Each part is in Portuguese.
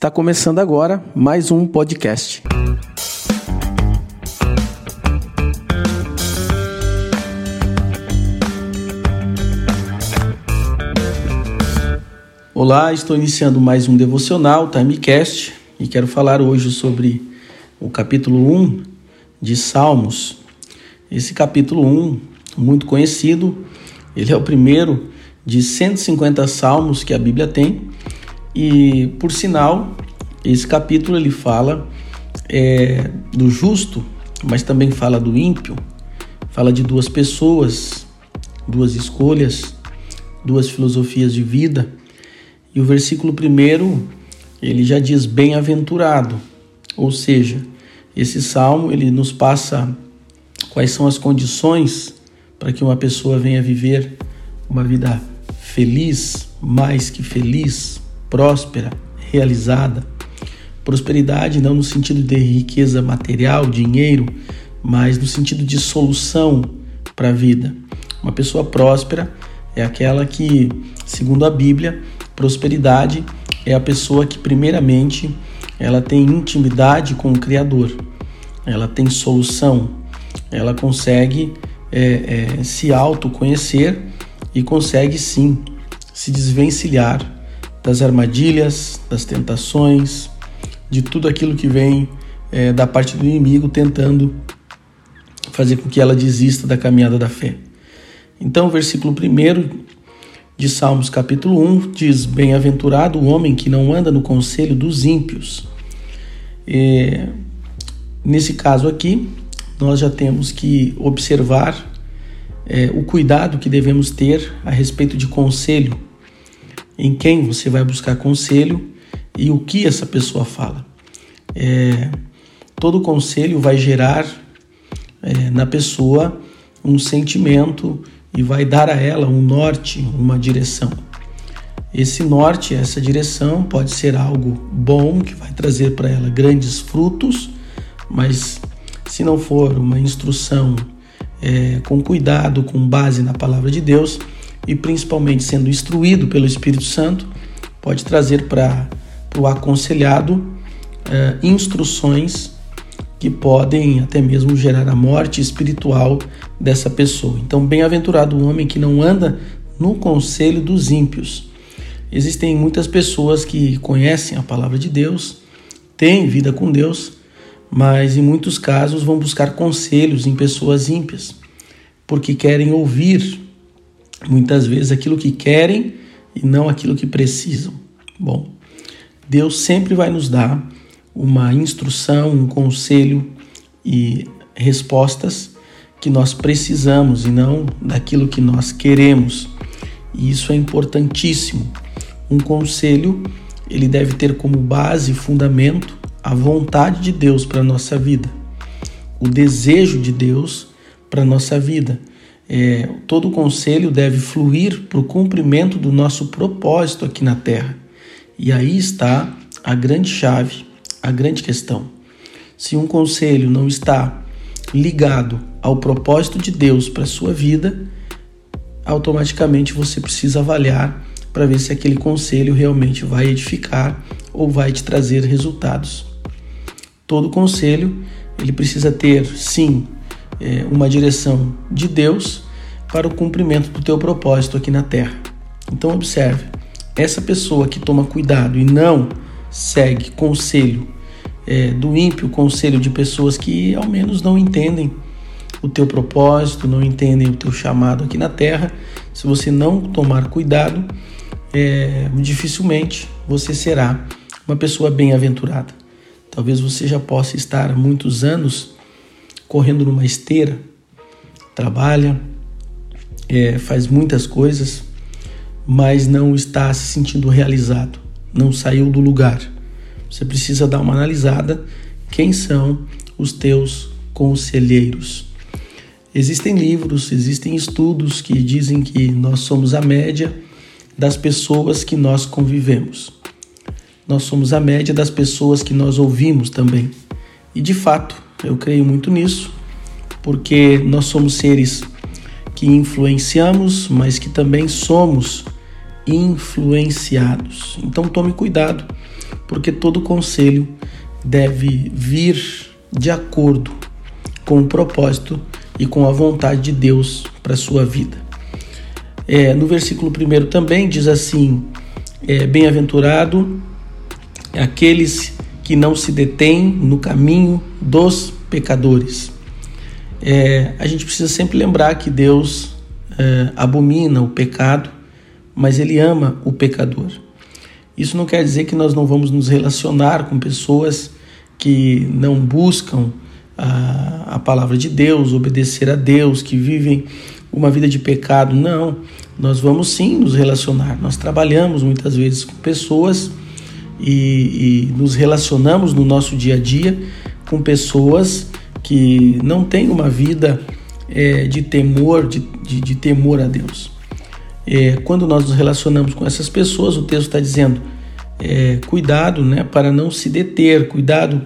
Está começando agora mais um podcast. Olá, estou iniciando mais um devocional Timecast e quero falar hoje sobre o capítulo 1 de Salmos. Esse capítulo 1, muito conhecido, ele é o primeiro de 150 salmos que a Bíblia tem e, por sinal, esse capítulo ele fala é, do justo, mas também fala do ímpio, fala de duas pessoas, duas escolhas, duas filosofias de vida. E o versículo primeiro ele já diz bem-aventurado, ou seja, esse salmo ele nos passa quais são as condições para que uma pessoa venha viver uma vida feliz, mais que feliz, próspera, realizada. Prosperidade não no sentido de riqueza material, dinheiro, mas no sentido de solução para a vida. Uma pessoa próspera é aquela que, segundo a Bíblia, prosperidade é a pessoa que primeiramente ela tem intimidade com o Criador, ela tem solução, ela consegue é, é, se autoconhecer e consegue sim se desvencilhar das armadilhas, das tentações, de tudo aquilo que vem é, da parte do inimigo tentando fazer com que ela desista da caminhada da fé. Então, o versículo 1 de Salmos, capítulo 1, diz: Bem-aventurado o homem que não anda no conselho dos ímpios. E, nesse caso aqui, nós já temos que observar é, o cuidado que devemos ter a respeito de conselho, em quem você vai buscar conselho e o que essa pessoa fala. É, todo conselho vai gerar é, na pessoa um sentimento e vai dar a ela um norte, uma direção. Esse norte, essa direção pode ser algo bom que vai trazer para ela grandes frutos, mas se não for uma instrução é, com cuidado, com base na palavra de Deus e principalmente sendo instruído pelo Espírito Santo, pode trazer para o aconselhado é, instruções que podem até mesmo gerar a morte espiritual dessa pessoa. Então, bem-aventurado o homem que não anda no conselho dos ímpios. Existem muitas pessoas que conhecem a palavra de Deus, têm vida com Deus, mas em muitos casos vão buscar conselhos em pessoas ímpias, porque querem ouvir muitas vezes aquilo que querem e não aquilo que precisam. Bom, Deus sempre vai nos dar uma instrução, um conselho e respostas que nós precisamos e não daquilo que nós queremos. E isso é importantíssimo. Um conselho, ele deve ter como base, fundamento a vontade de Deus para a nossa vida, o desejo de Deus para a nossa vida. É, todo o conselho deve fluir para o cumprimento do nosso propósito aqui na Terra. E aí está a grande chave, a grande questão. Se um conselho não está ligado ao propósito de Deus para a sua vida, automaticamente você precisa avaliar para ver se aquele conselho realmente vai edificar ou vai te trazer resultados todo conselho ele precisa ter sim é, uma direção de Deus para o cumprimento do teu propósito aqui na Terra. Então observe, essa pessoa que toma cuidado e não segue conselho é, do ímpio, conselho de pessoas que ao menos não entendem o teu propósito, não entendem o teu chamado aqui na Terra, se você não tomar cuidado, é, dificilmente você será uma pessoa bem-aventurada. Talvez você já possa estar muitos anos correndo numa esteira, trabalha, é, faz muitas coisas, mas não está se sentindo realizado, não saiu do lugar. Você precisa dar uma analisada quem são os teus conselheiros. Existem livros, existem estudos que dizem que nós somos a média das pessoas que nós convivemos nós somos a média das pessoas que nós ouvimos também. E de fato, eu creio muito nisso, porque nós somos seres que influenciamos, mas que também somos influenciados. Então tome cuidado porque todo conselho deve vir de acordo com o propósito e com a vontade de Deus para sua vida. É, no versículo 1 também diz assim: é, Bem-aventurado aqueles que não se detêm no caminho dos pecadores. É, a gente precisa sempre lembrar que Deus é, abomina o pecado, mas Ele ama o pecador. Isso não quer dizer que nós não vamos nos relacionar com pessoas que não buscam a, a palavra de Deus, obedecer a Deus, que vivem uma vida de pecado. Não, nós vamos sim nos relacionar. Nós trabalhamos muitas vezes com pessoas e, e nos relacionamos no nosso dia a dia com pessoas que não têm uma vida é, de temor, de, de, de, temor a Deus. É, quando nós nos relacionamos com essas pessoas, o texto está dizendo é, cuidado né, para não se deter, cuidado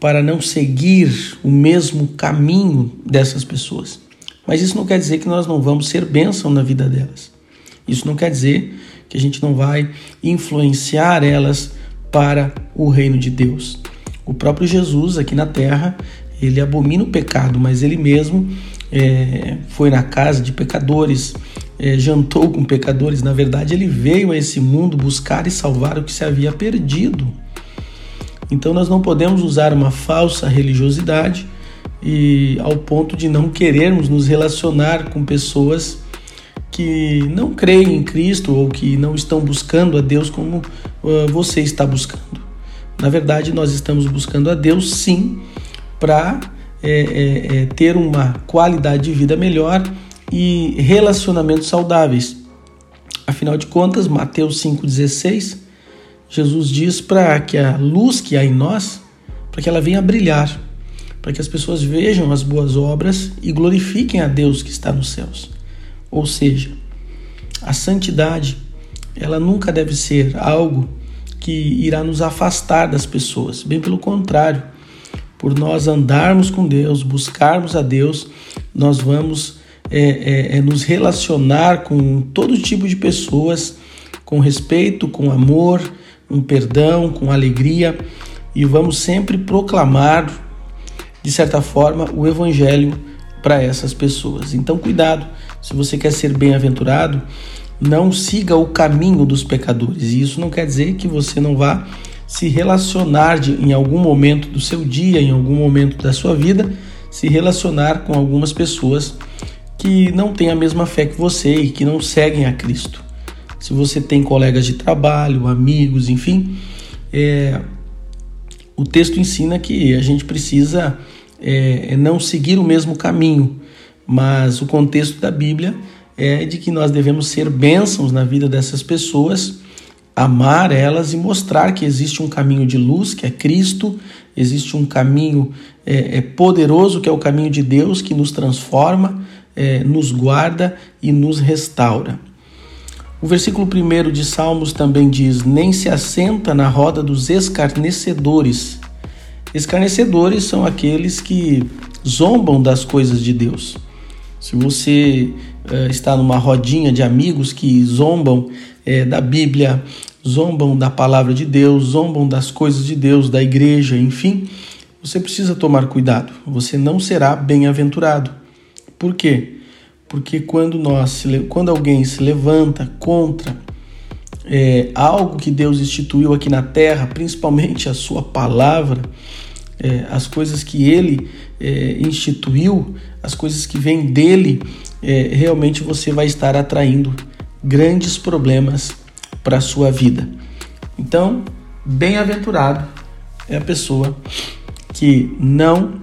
para não seguir o mesmo caminho dessas pessoas. Mas isso não quer dizer que nós não vamos ser bênção na vida delas. Isso não quer dizer que a gente não vai influenciar elas para o reino de Deus. O próprio Jesus aqui na terra, ele abomina o pecado, mas ele mesmo é, foi na casa de pecadores, é, jantou com pecadores. Na verdade, ele veio a esse mundo buscar e salvar o que se havia perdido. Então, nós não podemos usar uma falsa religiosidade e ao ponto de não querermos nos relacionar com pessoas que não creem em Cristo ou que não estão buscando a Deus como uh, você está buscando. Na verdade, nós estamos buscando a Deus sim para é, é, é, ter uma qualidade de vida melhor e relacionamentos saudáveis. Afinal de contas, Mateus 5,16, Jesus diz para que a luz que há em nós, para que ela venha brilhar, para que as pessoas vejam as boas obras e glorifiquem a Deus que está nos céus. Ou seja, a santidade, ela nunca deve ser algo que irá nos afastar das pessoas. Bem pelo contrário, por nós andarmos com Deus, buscarmos a Deus, nós vamos é, é, é, nos relacionar com todo tipo de pessoas, com respeito, com amor, com perdão, com alegria, e vamos sempre proclamar, de certa forma, o Evangelho para essas pessoas. Então, cuidado se você quer ser bem-aventurado, não siga o caminho dos pecadores. E isso não quer dizer que você não vá se relacionar de, em algum momento do seu dia, em algum momento da sua vida, se relacionar com algumas pessoas que não têm a mesma fé que você e que não seguem a Cristo. Se você tem colegas de trabalho, amigos, enfim, é, o texto ensina que a gente precisa é, não seguir o mesmo caminho, mas o contexto da Bíblia é de que nós devemos ser bênçãos na vida dessas pessoas, amar elas e mostrar que existe um caminho de luz, que é Cristo, existe um caminho é, é poderoso, que é o caminho de Deus, que nos transforma, é, nos guarda e nos restaura. O versículo 1 de Salmos também diz: Nem se assenta na roda dos escarnecedores. Escarnecedores são aqueles que zombam das coisas de Deus. Se você uh, está numa rodinha de amigos que zombam é, da Bíblia, zombam da palavra de Deus, zombam das coisas de Deus, da igreja, enfim, você precisa tomar cuidado. Você não será bem-aventurado. Por quê? Porque quando nós, quando alguém se levanta contra é, algo que Deus instituiu aqui na terra, principalmente a sua palavra, é, as coisas que ele é, instituiu, as coisas que vêm dele, é, realmente você vai estar atraindo grandes problemas para a sua vida. Então, bem-aventurado é a pessoa que não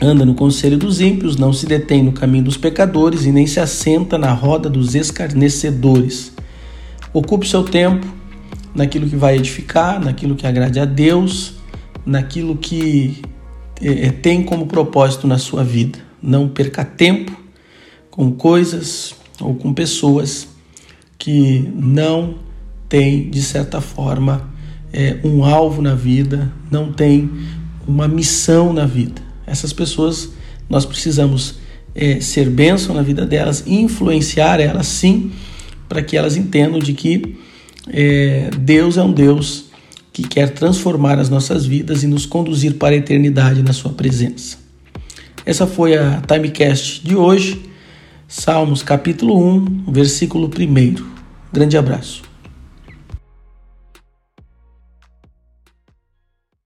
anda no conselho dos ímpios, não se detém no caminho dos pecadores e nem se assenta na roda dos escarnecedores. Ocupe seu tempo naquilo que vai edificar, naquilo que agrade a Deus, naquilo que é, é, tem como propósito na sua vida. Não perca tempo com coisas ou com pessoas que não têm, de certa forma, é, um alvo na vida, não têm uma missão na vida. Essas pessoas nós precisamos é, ser bênção na vida delas, influenciar elas sim, para que elas entendam de que é, Deus é um Deus que quer transformar as nossas vidas e nos conduzir para a eternidade na Sua presença. Essa foi a Timecast de hoje, Salmos capítulo 1, versículo 1. Grande abraço.